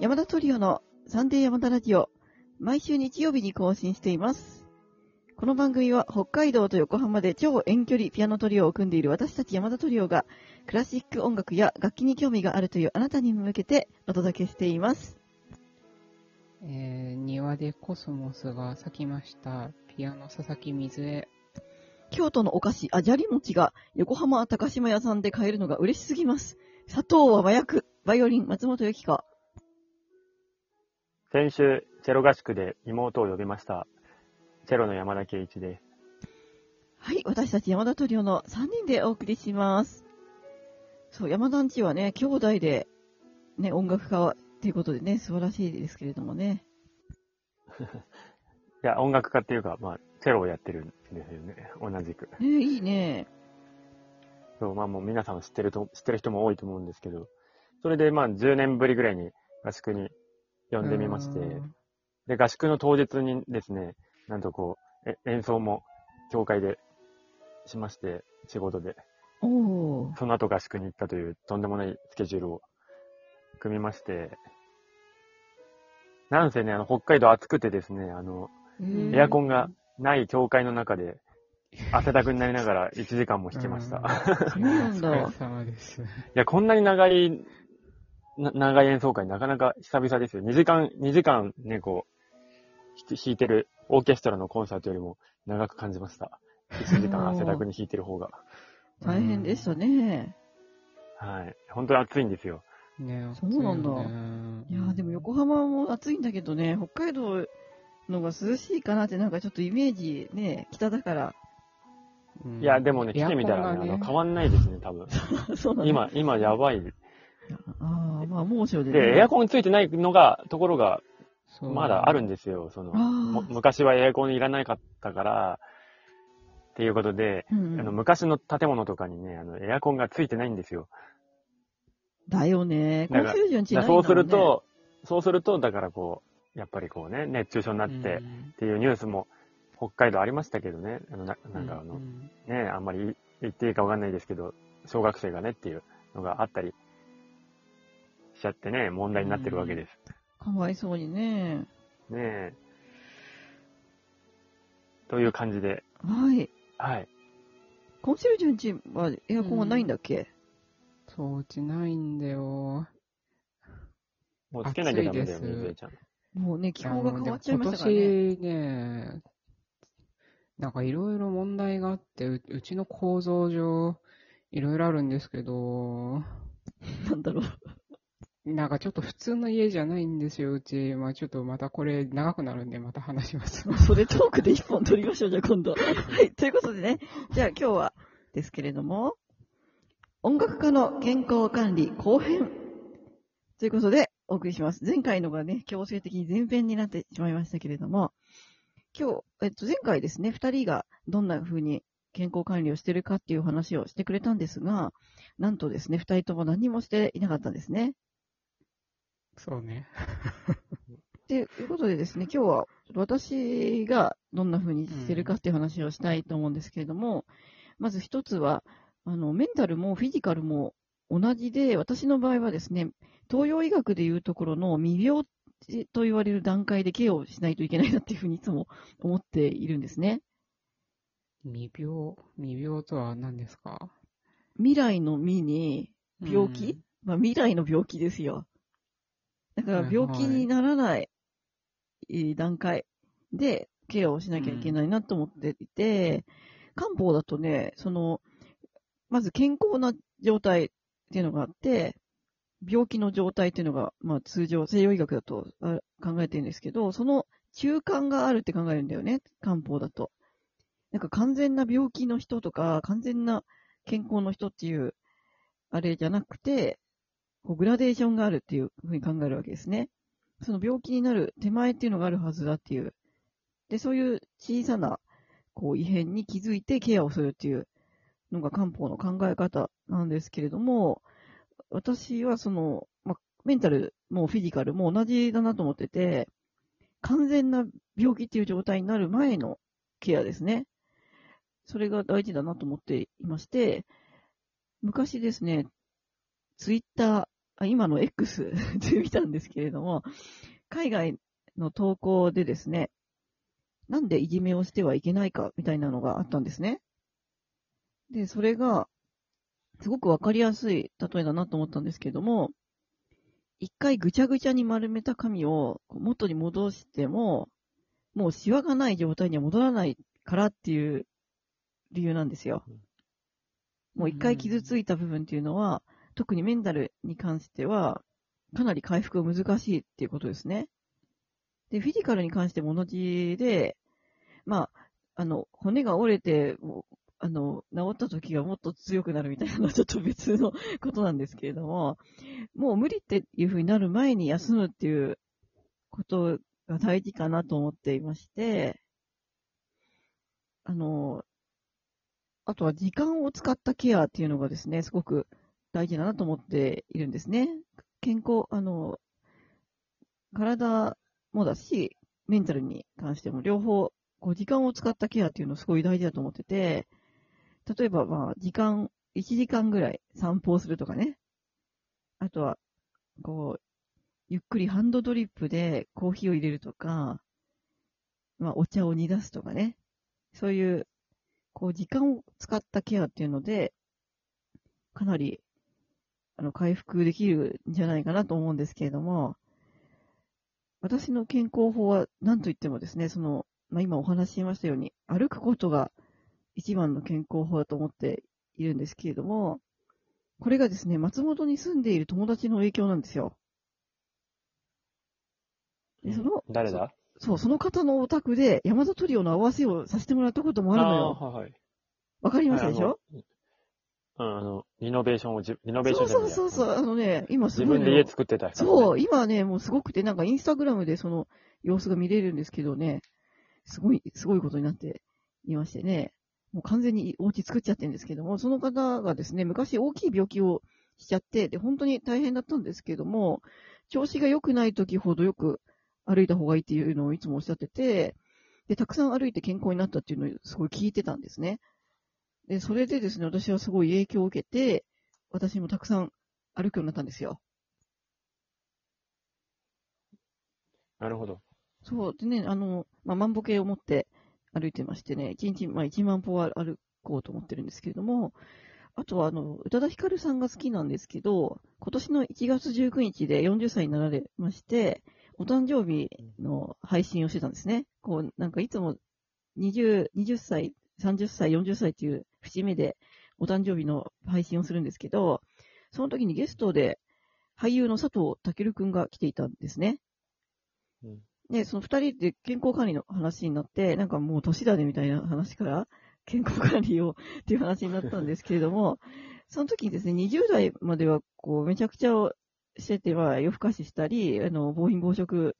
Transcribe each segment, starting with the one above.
山田トリオのサンデー山田ラジオ、毎週日曜日に更新しています。この番組は北海道と横浜で超遠距離ピアノトリオを組んでいる私たち山田トリオが、クラシック音楽や楽器に興味があるというあなたに向けてお届けしています。えー、庭でコスモスが咲きました。ピアノ佐々木水江。京都のお菓子、あじゃり餅が横浜高島屋さんで買えるのが嬉しすぎます。砂糖は麻薬。バイオリン、松本由紀子。先週、チェロ合宿で妹を呼びました。チェロの山田圭一です。はい、私たち山田トリオの3人でお送りします。そう、山田んちはね、兄弟で、ね、音楽家っていうことでね、素晴らしいですけれどもね。いや、音楽家っていうか、まあ、チェロをやってるんですよね。同じく。ね、いいね。そう、まあもう皆さん知ってると、知ってる人も多いと思うんですけど、それでまあ10年ぶりぐらいに合宿に呼んでみまして、うん。で、合宿の当日にですね、なんとこう、え演奏も教会でしまして、仕事で。その後合宿に行ったというとんでもないスケジュールを組みまして、なんせね、あの、北海道暑くてですね、あの、ん。エアコンがない教会の中で、汗だくになりながら1時間も弾きました。うん。そうなんだ。お疲れ様です。いや、こんなに長い、な長い演奏会なかなか久々ですよ。2時間、2時間ね、こう、ひ弾いてるオーケストラのコンサートよりも長く感じました。1時間汗だくに弾いてる方が。大変でしたね。はい。本当に暑いんですよ。ねそうなんだ暑いやーでも横浜も暑いんだけどね、北海道のが涼しいかなってなんかちょっとイメージね、北だから。うんいや、でもね、来てみたらね、エアコンがあの、変わんないですね、多分。そうなんだ。今、今やばい。ああ、まあ猛暑で、ね。で、エアコンついてないのが、ところが、まだあるんですよ。その、昔はエアコンいらなかったから、っていうことで、うんうんあの、昔の建物とかにね、あの、エアコンがついてないんですよ。だよね。高ねそうする、と、そうすると、だからこう、やっぱりこうね、熱中症になってうんっていうニュースも北海道ありましたけどね、あのななんかあの、うんね、あんまり言っていいかわかんないですけど、小学生がねっていうのがあったりしちゃってね、問題になってるわけです。かわいそうにね。ねえ。という感じで、はい。はい。コンシェルジュンチはエアコンはないんだっけ、そう、うちないんだよ。もうつけなきゃダメだよね、暑いですぜいちゃん。もうね、気候が変わっちゃいましたからね。今年ね、なんかいろいろ問題があってう、うちの構造上、いろいろあるんですけど、なんだろう。なんかちょっと普通の家じゃないんですよ、うち。まあちょっとまたこれ長くなるんでまた話します。それトークで一本取りましょう、じゃあ今度。はい。ということでね、じゃあ今日はですけれども、音楽家の健康管理後編ということでお送りします。前回のがね、強制的に前編になってしまいましたけれども、今日、えっと、前回ですね、二人がどんな風に健康管理をしてるかっていう話をしてくれたんですが、なんとですね、二人とも何もしていなかったんですね。そうね。ということでですね、今日は私がどんな風にしてるかっていう話をしたいと思うんですけれども、まず一つは、あの、メンタルもフィジカルも同じで、私の場合はですね、東洋医学でいうところの未病と言われる段階でケアをしないといけないなっていうふうにいつも思っているんですね。未病、未病とは何ですか？未来の未に病気、まあ未来の病気ですよ。だから病気にならない段階でケアをしなきゃいけないなと思っていて、漢方だとね、その、まず健康な状態っていうのがあって、病気の状態っていうのが、まあ通常西洋医学だと考えてるんですけど、その中間があるって考えるんだよね、漢方だと。なんか完全な病気の人とか、完全な健康の人っていう、あれじゃなくて、こうグラデーションがあるっていうふうに考えるわけですね。その病気になる手前っていうのがあるはずだっていう。で、そういう小さな、こう、異変に気づいてケアをするっていうのが漢方の考え方なんですけれども、私はその、ま、メンタルもフィジカルも同じだなと思ってて、完全な病気っていう状態になる前のケアですね。それが大事だなと思っていまして、昔ですね、ツイッターあ今の X で見たんですけれども、海外の投稿でですね、なんでいじめをしてはいけないかみたいなのがあったんですね。で、それが、すごくわかりやすい例えだなと思ったんですけども、一回ぐちゃぐちゃに丸めた紙を元に戻しても、もうシワがない状態には戻らないからっていう理由なんですよ。もう一回傷ついた部分っていうのは、特にメンタルに関しては、かなり回復が難しいっていうことですね。で、フィジカルに関しても同じで、まあ、あの、骨が折れて、あの、治った時がもっと強くなるみたいなのは ちょっと別のことなんですけれども、もう無理っていう風になる前に休むっていうことが大事かなと思っていまして、あの、あとは時間を使ったケアっていうのがですね、すごく大事だなと思っているんですね。健康、あの、体もだし、メンタルに関しても両方、こう時間を使ったケアっていうのすごい大事だと思ってて、例えばまあ時間、1時間ぐらい散歩をするとかね。あとは、こう、ゆっくりハンドドリップでコーヒーを入れるとか、まあお茶を煮出すとかね。そういう、こう時間を使ったケアっていうので、かなり、あの、回復できるんじゃないかなと思うんですけれども、私の健康法は何と言ってもですね、その、まあ、今お話ししましたように、歩くことが一番の健康法だと思っているんですけれども、これがですね、松本に住んでいる友達の影響なんですよ。でその誰だ？そう、その方のお宅で山田トリオの合わせをさせてもらったこともあるのよ。あーはいかりましたでしょ、うん、あの、リノベーションをじ、リノベーショそうンじゃないやそう。そうそう、あのね、今す自ごいの分で家作ってた人、そう、今ね、もうすごくて、なんかインスタグラムでその様子が見れるんですけどね、すごい、すごいことになっていましてね、もう完全にお家作っちゃってるんですけども、その方がですね、昔大きい病気をしちゃって、で、本当に大変だったんですけども、調子が良くない時ほどよく歩いた方がいいっていうのをいつもおっしゃってて、で、たくさん歩いて健康になったっていうのをすごい聞いてたんですね。で、それでですね、私はすごい影響を受けて、私もたくさん歩くようになったんですよ。なるほど。そう。でね、あの、まあ、万歩計を持って歩いてましてね、1日、まあ、1万歩は歩こうと思ってるんですけれども、あとは、あの、宇多田ヒカルさんが好きなんですけど、今年の1月19日で40歳になられまして、お誕生日の配信をしてたんですね。こう、なんかいつも20、20歳、30歳、40歳っていう節目でお誕生日の配信をするんですけど、その時にゲストで俳優の佐藤健くんが来ていたんですね。うんで、その二人で健康管理の話になって、なんかもう年だねみたいな話から、健康管理をっていう話になったんですけれども、その時にですね、20代までは、こう、めちゃくちゃしてては夜更かししたり、あの、暴飲暴食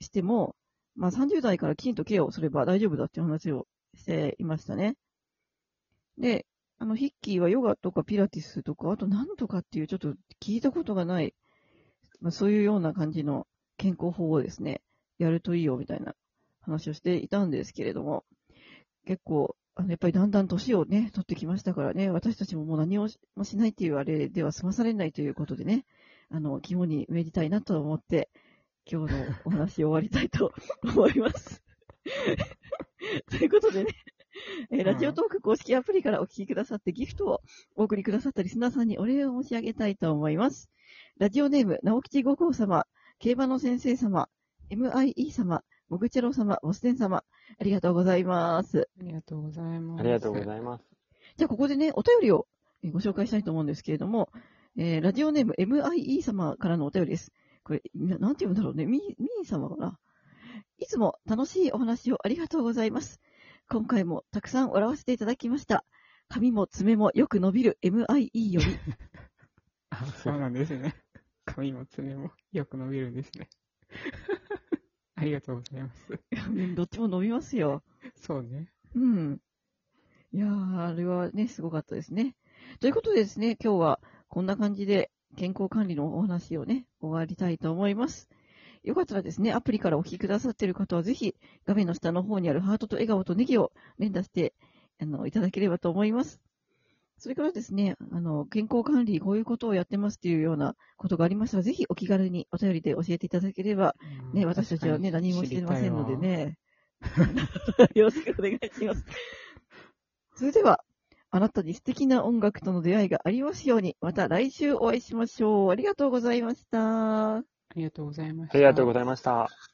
しても、まあ30代からきちんとケアをすれば大丈夫だっていう話をしていましたね。で、あの、ヒッキーはヨガとかピラティスとか、あと何とかっていうちょっと聞いたことがない、まあそういうような感じの健康法をですね、やるといいよみたいな話をしていたんですけれども、結構、あの、やっぱりだんだん年をね、取ってきましたからね、私たちももう何をしもしないっていうあれでは済まされないということでね、あの、肝に銘じたいなと思って、今日のお話を終わりたいと思います。ということでね、えーラジオトーク公式アプリからお聞きくださってギフトをお送りくださったリスナーさんにお礼を申し上げたいと思います。ラジオネーム、直吉五号様、競馬の先生様、MIE 様、もぐちゃろ様、ボステン様、ありがとうございます。ありがとうございます。ありがとうございます。じゃあ、ここでね、お便りをえーご紹介したいと思うんですけれども、えーラジオネーム MIE 様からのお便りです。これ、ななんて言うんだろうね。み、みー様かな？いつも楽しいお話をありがとうございます。今回もたくさん笑わせていただきました。髪も爪もよく伸びる MIE より、あ、そうなんですね。髪も爪もよく伸びるんですね。ありがとうございます。うんどっちも伸びますよ。そうね。うん。いやー、あれはね、すごかったですね。ということでですね、今日はこんな感じで健康管理のお話をね、終わりたいと思います。よかったらですね、アプリからお聞きくださっている方はぜひ、画面の下の方にあるハートと笑顔とネギを連打して、あの、いただければと思います。それからですね、あの、健康管理、こういうことをやってますっていうようなことがありましたら、ぜひお気軽にお便りで教えていただければ、ね、私たちはね、何もしてませんので。ね。よろしくお願いします。それでは、あなたに素敵な音楽との出会いがありますように、また来週お会いしましょう。ありがとうございました。ありがとうございました。ありがとうございました。